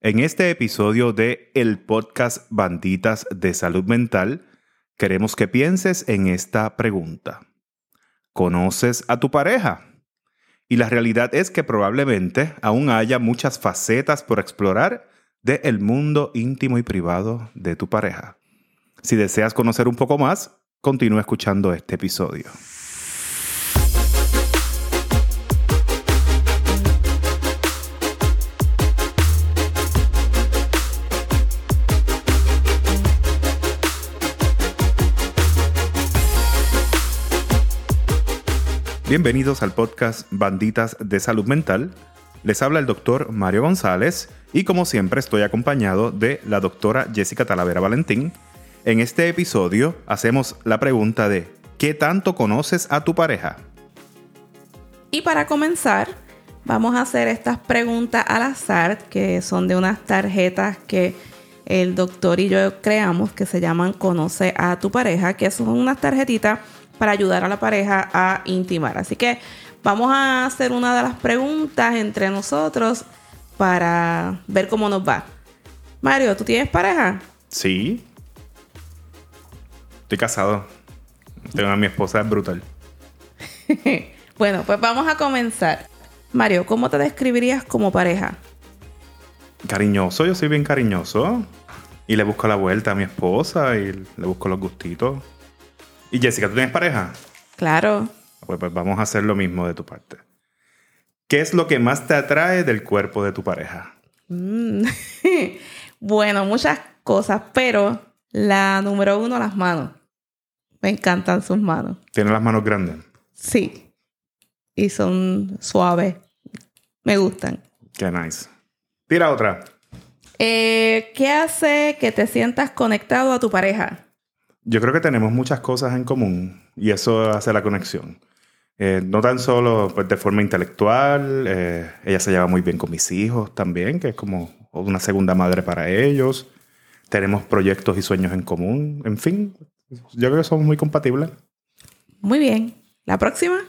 En este episodio de el podcast Banditas de Salud Mental, queremos que pienses en esta pregunta. ¿Conoces a tu pareja? Y la realidad es que probablemente aún haya muchas facetas por explorar del el mundo íntimo y privado de tu pareja. Si deseas conocer un poco más, continúa escuchando este episodio. Bienvenidos al podcast Banditas de Salud Mental. Les habla el doctor Mario González y como siempre estoy acompañado de la doctora Jessica Talavera Valentín. En este episodio hacemos la pregunta de ¿qué tanto conoces a tu pareja? Y para comenzar, vamos a hacer estas preguntas al azar, que son de unas tarjetas que el doctor y yo creamos que se llaman Conoce a tu pareja, que son unas tarjetitas para ayudar a la pareja a intimar. Así que vamos a hacer una de las preguntas entre nosotros para ver cómo nos va. Mario, ¿tú tienes pareja? Sí. Estoy casado. Tengo a mi esposa, es brutal. bueno, pues vamos a comenzar. Mario, ¿cómo te describirías como pareja? Cariñoso, yo soy bien cariñoso. Y le busco la vuelta a mi esposa y le busco los gustitos. Y Jessica, ¿tú tienes pareja? Claro. Pues, pues, vamos a hacer lo mismo de tu parte. ¿Qué es lo que más te atrae del cuerpo de tu pareja? Mm. bueno, muchas cosas, pero la número uno, las manos. Me encantan sus manos. ¿Tiene las manos grandes? Sí. Y son suaves. Me gustan. Qué nice. Tira otra. Eh, ¿Qué hace que te sientas conectado a tu pareja? Yo creo que tenemos muchas cosas en común y eso hace la conexión. Eh, no tan solo pues, de forma intelectual, eh, ella se lleva muy bien con mis hijos también, que es como una segunda madre para ellos. Tenemos proyectos y sueños en común. En fin, yo creo que somos muy compatibles. Muy bien. ¿La próxima?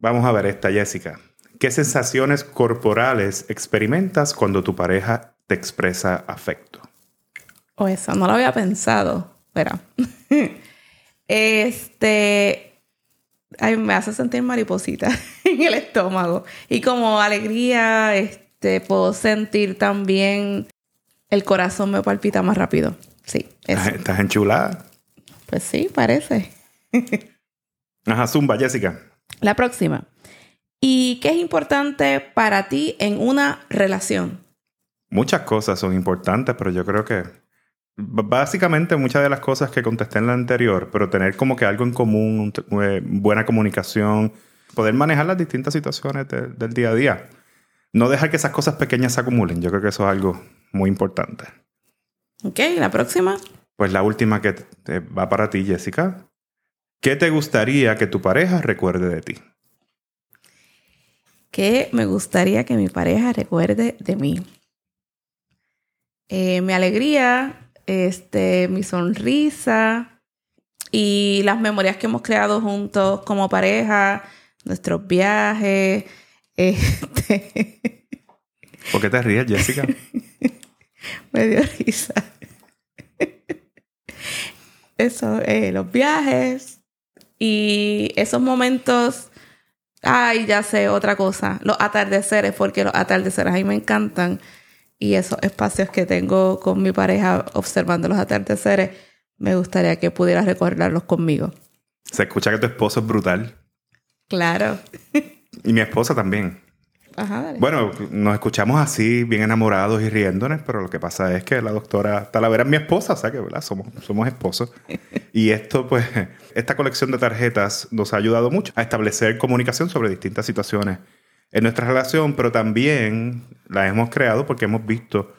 Vamos a ver esta, Jessica. ¿Qué sensaciones corporales experimentas cuando tu pareja te expresa afecto? O oh, eso, no lo había pensado. Espera. este. Ay, me hace sentir mariposita en el estómago. Y como alegría, este, puedo sentir también el corazón me palpita más rápido. Sí. ¿Estás enchulada? Pues sí, parece. Ajá, zumba, Jessica. La próxima. ¿Y qué es importante para ti en una relación? Muchas cosas son importantes, pero yo creo que Básicamente muchas de las cosas que contesté en la anterior, pero tener como que algo en común, eh, buena comunicación, poder manejar las distintas situaciones del día a día. No dejar que esas cosas pequeñas se acumulen. Yo creo que eso es algo muy importante. Ok, la próxima. Pues la última que va para ti, Jessica. ¿Qué te gustaría que tu pareja recuerde de ti? ¿Qué me gustaría que mi pareja recuerde de mí? Eh, mi alegría, este, mi sonrisa y las memorias que hemos creado juntos como pareja, nuestros viajes. Este... ¿Por qué te ríes, Jessica? Me dio risa. Eso, eh, los viajes y esos momentos. Ay, ya sé, otra cosa. Los atardeceres, porque los atardeceres a mí me encantan y esos espacios que tengo con mi pareja observando los atardeceres, me gustaría que pudieras recordarlos conmigo. Se escucha que tu esposo es brutal. Claro. y mi esposa también. Ajá, dale. Bueno, nos escuchamos así, bien enamorados y riéndonos, pero lo que pasa es que la doctora Talavera es mi esposa, o sea que ¿verdad? Somos, somos esposos. y esto, pues, esta colección de tarjetas nos ha ayudado mucho a establecer comunicación sobre distintas situaciones en nuestra relación, pero también la hemos creado porque hemos visto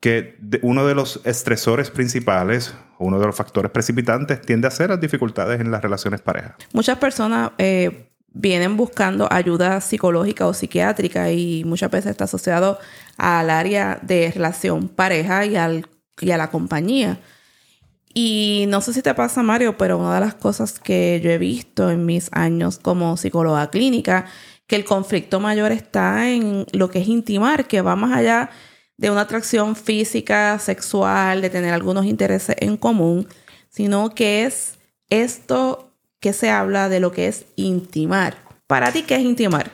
que uno de los estresores principales, uno de los factores precipitantes, tiende a ser las dificultades en las relaciones pareja. Muchas personas eh, vienen buscando ayuda psicológica o psiquiátrica y muchas veces está asociado al área de relación pareja y, al, y a la compañía. Y no sé si te pasa, Mario, pero una de las cosas que yo he visto en mis años como psicóloga clínica que el conflicto mayor está en lo que es intimar, que va más allá de una atracción física, sexual, de tener algunos intereses en común, sino que es esto que se habla de lo que es intimar. Para ti, ¿qué es intimar?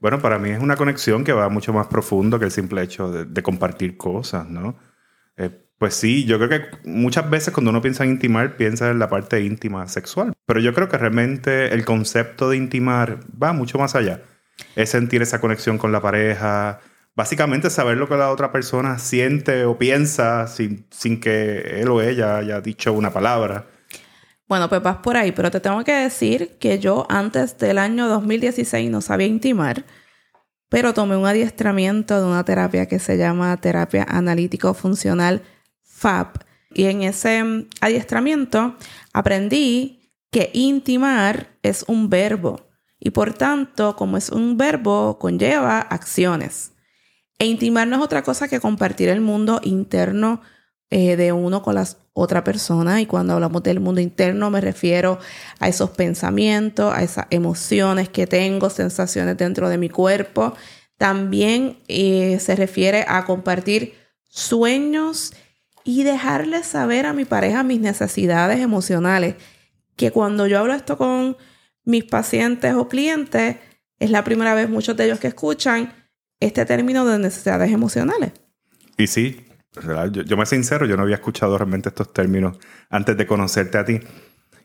Bueno, para mí es una conexión que va mucho más profundo que el simple hecho de, compartir cosas, ¿no? Eh, pues sí, yo creo que muchas veces cuando uno piensa en intimar, piensa en la parte íntima sexual. Pero yo creo que realmente el concepto de intimar va mucho más allá. Es sentir esa conexión con la pareja, básicamente saber lo que la otra persona siente o piensa sin, sin que él o ella haya dicho una palabra. Bueno, pues vas por ahí, pero te tengo que decir que yo antes del año 2016 no sabía intimar, pero tomé un adiestramiento de una terapia que se llama terapia analítico FAP. Y en ese mm, adiestramiento aprendí que intimar es un verbo y por tanto, como es un verbo, conlleva acciones. E intimar no es otra cosa que compartir el mundo interno eh, de uno con la otra persona. Y cuando hablamos del mundo interno me refiero a esos pensamientos, a esas emociones que tengo, sensaciones dentro de mi cuerpo. También eh, se refiere a compartir sueños y dejarle saber a mi pareja mis necesidades emocionales. Que cuando yo hablo esto con mis pacientes o clientes, es la primera vez muchos de ellos que escuchan este término de necesidades emocionales. Y sí, yo, yo, me sincero, yo no había escuchado realmente estos términos antes de conocerte a ti.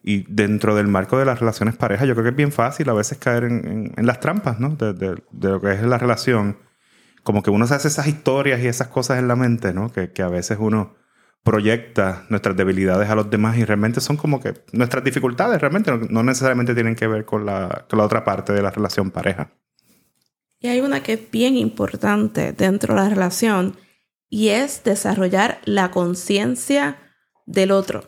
Y dentro del marco de las relaciones pareja, yo creo que es bien fácil a veces caer en, las trampas, ¿no? De, de, lo que es la relación. Como que uno se hace esas historias y esas cosas en la mente, ¿no? Que, que a veces uno proyecta nuestras debilidades a los demás y realmente son como que nuestras dificultades realmente no, necesariamente tienen que ver con la, con la otra parte de la relación pareja. Y hay una que es bien importante dentro de la relación y es desarrollar la conciencia del otro.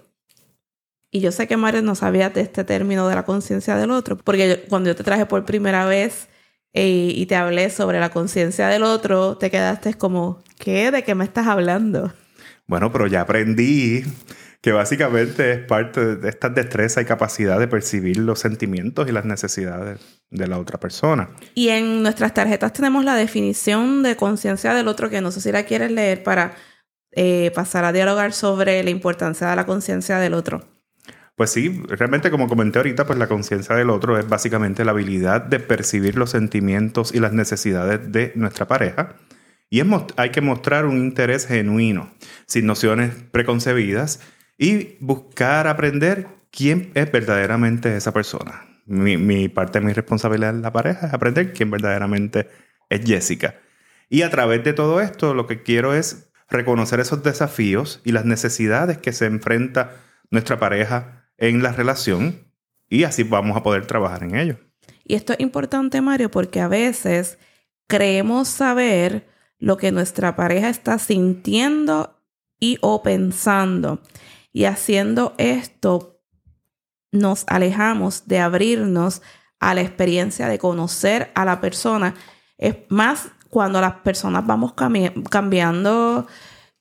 Y yo sé que Mario no sabía de este término de la conciencia del otro, porque cuando yo te traje por primera vez eh, y te hablé sobre la conciencia del otro, te quedaste como, ¿qué? ¿De qué me estás hablando? Bueno, pero ya aprendí que básicamente es parte de esta destreza y capacidad de percibir los sentimientos y las necesidades de la otra persona. Y en nuestras tarjetas tenemos la definición de conciencia del otro, que no sé si la quieres leer para eh, pasar a dialogar sobre la importancia de la conciencia del otro. Pues sí, realmente como comenté ahorita, pues la conciencia del otro es básicamente la habilidad de percibir los sentimientos y las necesidades de nuestra pareja. Y hay que mostrar un interés genuino, sin nociones preconcebidas y buscar aprender quién es verdaderamente esa persona. Mi, parte de mi responsabilidad en la pareja es aprender quién verdaderamente es Jessica. Y a través de todo esto lo que quiero es reconocer esos desafíos y las necesidades que se enfrenta nuestra pareja en la relación y así vamos a poder trabajar en ello. Y esto es importante, Mario, porque a veces creemos saber lo que nuestra pareja está sintiendo y o pensando. Y haciendo esto, nos alejamos de abrirnos a la experiencia de conocer a la persona. Es más cuando las personas vamos cambiando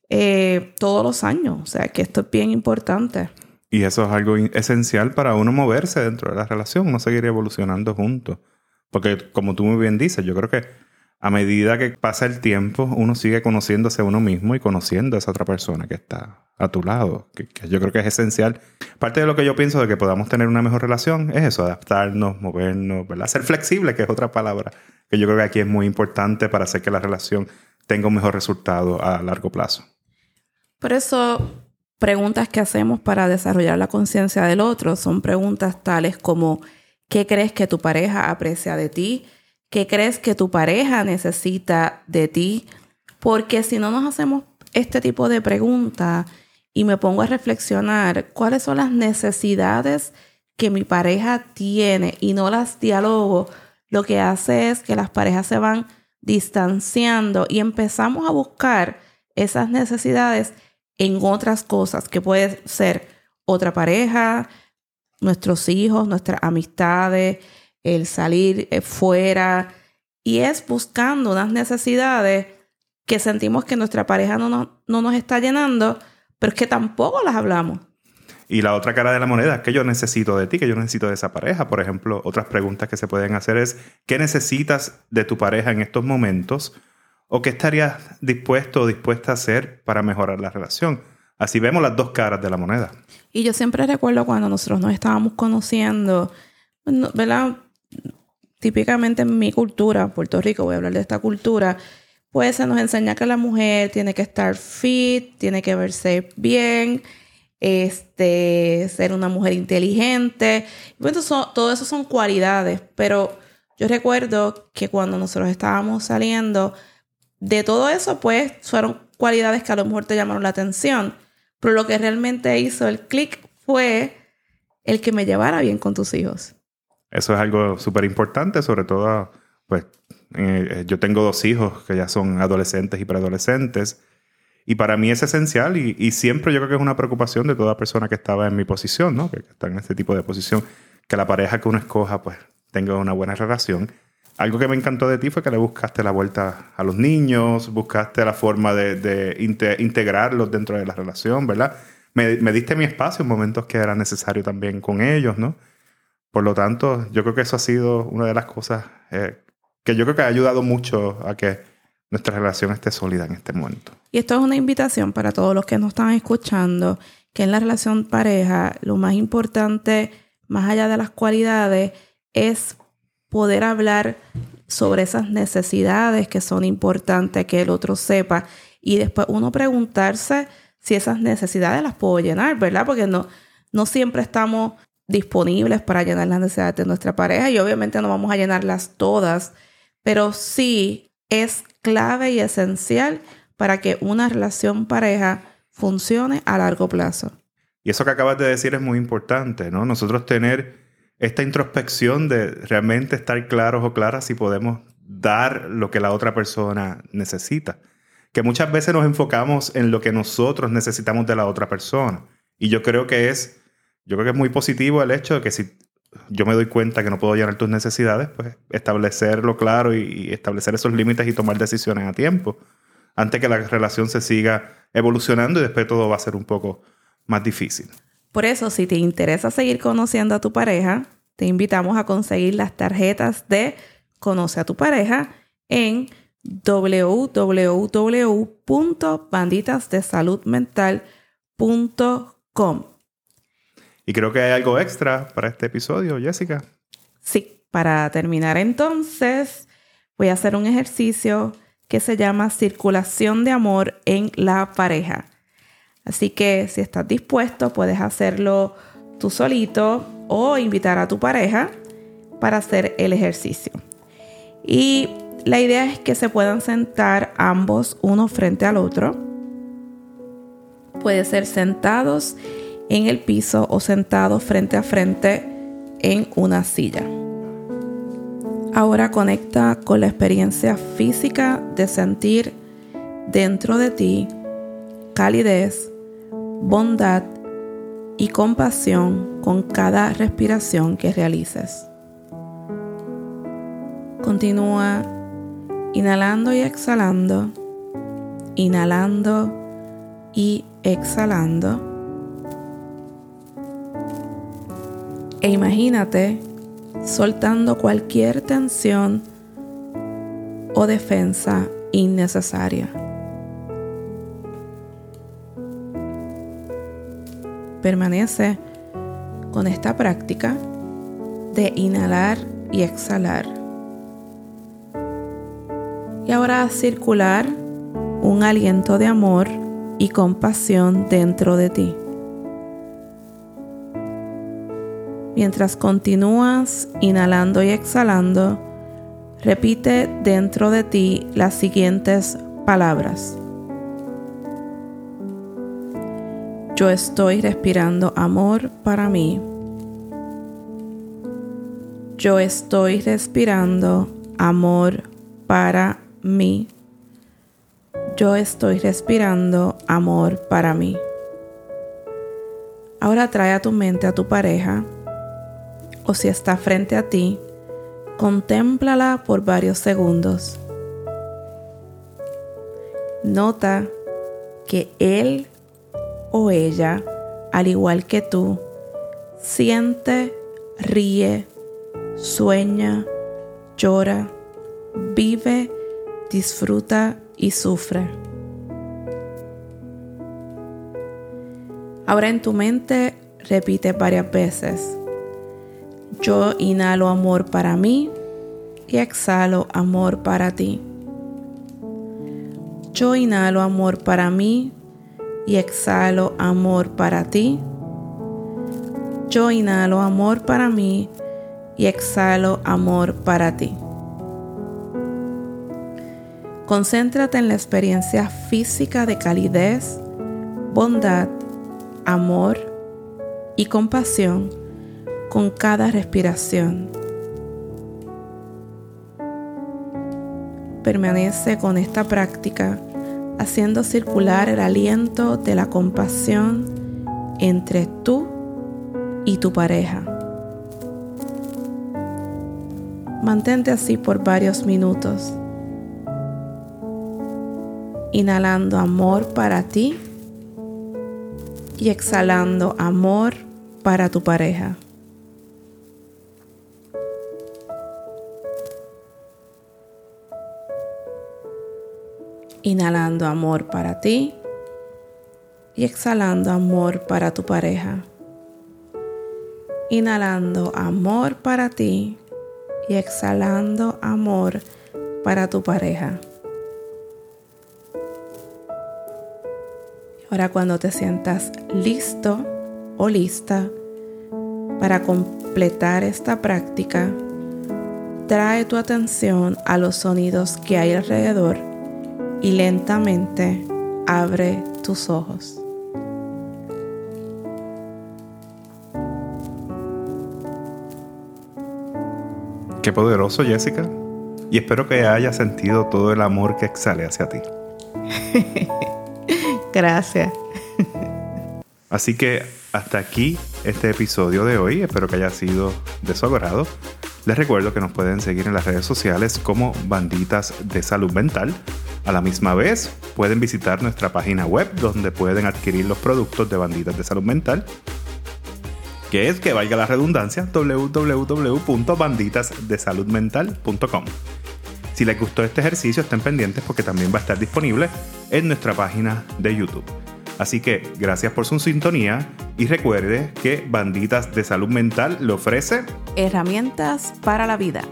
eh, todos los años. O sea, que esto es bien importante. Y eso es algo esencial para uno moverse dentro de la relación, uno seguir evolucionando juntos. Porque como tú muy bien dices, yo creo que a medida que pasa el tiempo, uno sigue conociéndose a uno mismo y conociendo a esa otra persona que está a tu lado, que, yo creo que es esencial. Parte de lo que yo pienso de que podamos tener una mejor relación es eso, adaptarnos, movernos, ¿verdad? Ser flexible, que es otra palabra que yo creo que aquí es muy importante para hacer que la relación tenga un mejor resultado a largo plazo. Por eso, preguntas que hacemos para desarrollar la conciencia del otro son preguntas tales como, ¿qué crees que tu pareja aprecia de ti? ¿Qué crees que tu pareja necesita de ti? Porque si no nos hacemos este tipo de preguntas y me pongo a reflexionar cuáles son las necesidades que mi pareja tiene y no las dialogo, lo que hace es que las parejas se van distanciando y empezamos a buscar esas necesidades en otras cosas que puede ser otra pareja, nuestros hijos, nuestras amistades, el salir eh, fuera y es buscando unas necesidades que sentimos que nuestra pareja no, no, no nos está llenando, pero es que tampoco las hablamos. Y la otra cara de la moneda es que yo necesito de ti, que yo necesito de esa pareja. Por ejemplo, otras preguntas que se pueden hacer es, ¿qué necesitas de tu pareja en estos momentos? ¿O qué estarías dispuesto o dispuesta a hacer para mejorar la relación? Así vemos las dos caras de la moneda. Y yo siempre recuerdo cuando nosotros nos estábamos conociendo, ¿verdad? Típicamente en mi cultura, Puerto Rico, voy a hablar de esta cultura, pues se nos enseña que la mujer tiene que estar fit, tiene que verse bien, este, ser una mujer inteligente. Bueno, todo eso son cualidades, pero yo recuerdo que cuando nosotros estábamos saliendo, de todo eso, pues fueron cualidades que a lo mejor te llamaron la atención, pero lo que realmente hizo el clic fue el que me llevara bien con tus hijos. Eso es algo súper importante, sobre todo, pues eh, yo tengo dos hijos que ya son adolescentes y preadolescentes, y para mí es esencial y, y, siempre yo creo que es una preocupación de toda persona que estaba en mi posición, ¿no? que está en este tipo de posición, que la pareja que uno escoja pues tenga una buena relación algo que me encantó de ti fue que le buscaste la vuelta a los niños, buscaste la forma de, integrarlos dentro de la relación, ¿verdad? Me, diste mi espacio en momentos que era necesario también con ellos, ¿no? Por lo tanto, yo creo que eso ha sido una de las cosas eh, que yo creo que ha ayudado mucho a que nuestra relación esté sólida en este momento. Y esto es una invitación para todos los que nos están escuchando, que en la relación pareja lo más importante, más allá de las cualidades, es poder hablar sobre esas necesidades que son importantes que el otro sepa y después uno preguntarse si esas necesidades las puedo llenar, ¿verdad? Porque no, no siempre estamos disponibles para llenar las necesidades de nuestra pareja y obviamente no vamos a llenarlas todas, pero sí es clave y esencial para que una relación pareja funcione a largo plazo. Y eso que acabas de decir es muy importante, ¿no? Nosotros tener esta introspección de realmente estar claros o claras si podemos dar lo que la otra persona necesita. Que muchas veces nos enfocamos en lo que nosotros necesitamos de la otra persona. Y yo creo que es, yo creo que es muy positivo el hecho de que si yo me doy cuenta que no puedo llenar tus necesidades, pues establecerlo claro y establecer esos límites y tomar decisiones a tiempo. Antes que la relación se siga evolucionando y después todo va a ser un poco más difícil. Por eso, si te interesa seguir conociendo a tu pareja, te invitamos a conseguir las tarjetas de Conoce a tu pareja en www.banditasdesaludmental.com. Y creo que hay algo extra para este episodio, Jessica. Sí, para terminar entonces, voy a hacer un ejercicio que se llama circulación de amor en la pareja. Así que si estás dispuesto, puedes hacerlo tú solito o invitar a tu pareja para hacer el ejercicio. Y la idea es que se puedan sentar ambos uno frente al otro. Puede ser sentados en el piso o sentados frente a frente en una silla. Ahora conecta con la experiencia física de sentir dentro de ti calidez, bondad y compasión con cada respiración que realices. Continúa inhalando y exhalando, inhalando y exhalando. E imagínate soltando cualquier tensión o defensa innecesaria. Permanece con esta práctica de inhalar y exhalar. Y ahora circular un aliento de amor y compasión dentro de ti. Mientras continúas inhalando y exhalando, repite dentro de ti las siguientes palabras. Yo estoy respirando amor para mí. Yo estoy respirando amor para mí. Yo estoy respirando amor para mí. Ahora trae a tu mente a tu pareja o si está frente a ti, contémplala por varios segundos. Nota que él o ella, al igual que tú, siente, ríe, sueña, llora, vive, disfruta y sufre. Ahora en tu mente repite varias veces. Yo inhalo amor para mí y exhalo amor para ti. Yo inhalo amor para mí y exhalo amor para ti. Yo inhalo amor para mí y exhalo amor para ti. Concéntrate en la experiencia física de calidez, bondad, amor y compasión con cada respiración. Permanece con esta práctica haciendo circular el aliento de la compasión entre tú y tu pareja. Mantente así por varios minutos, inhalando amor para ti y exhalando amor para tu pareja. Inhalando amor para ti y exhalando amor para tu pareja. Inhalando amor para ti y exhalando amor para tu pareja. Ahora cuando te sientas listo o lista para completar esta práctica, trae tu atención a los sonidos que hay alrededor y lentamente abre tus ojos. Qué poderoso, Jessica. Y espero que hayas sentido todo el amor que exhale hacia ti. Gracias. Así que hasta aquí este episodio de hoy. Espero que haya sido de su agrado. Les recuerdo que nos pueden seguir en las redes sociales como Banditas de Salud Mental. A la misma vez, pueden visitar nuestra página web donde pueden adquirir los productos de Banditas de Salud Mental que es, que valga la redundancia, www.banditasdesaludmental.com. Si les gustó este ejercicio, estén pendientes porque también va a estar disponible en nuestra página de YouTube. Así que gracias por su sintonía y recuerde que Banditas de Salud Mental le ofrece herramientas para la vida.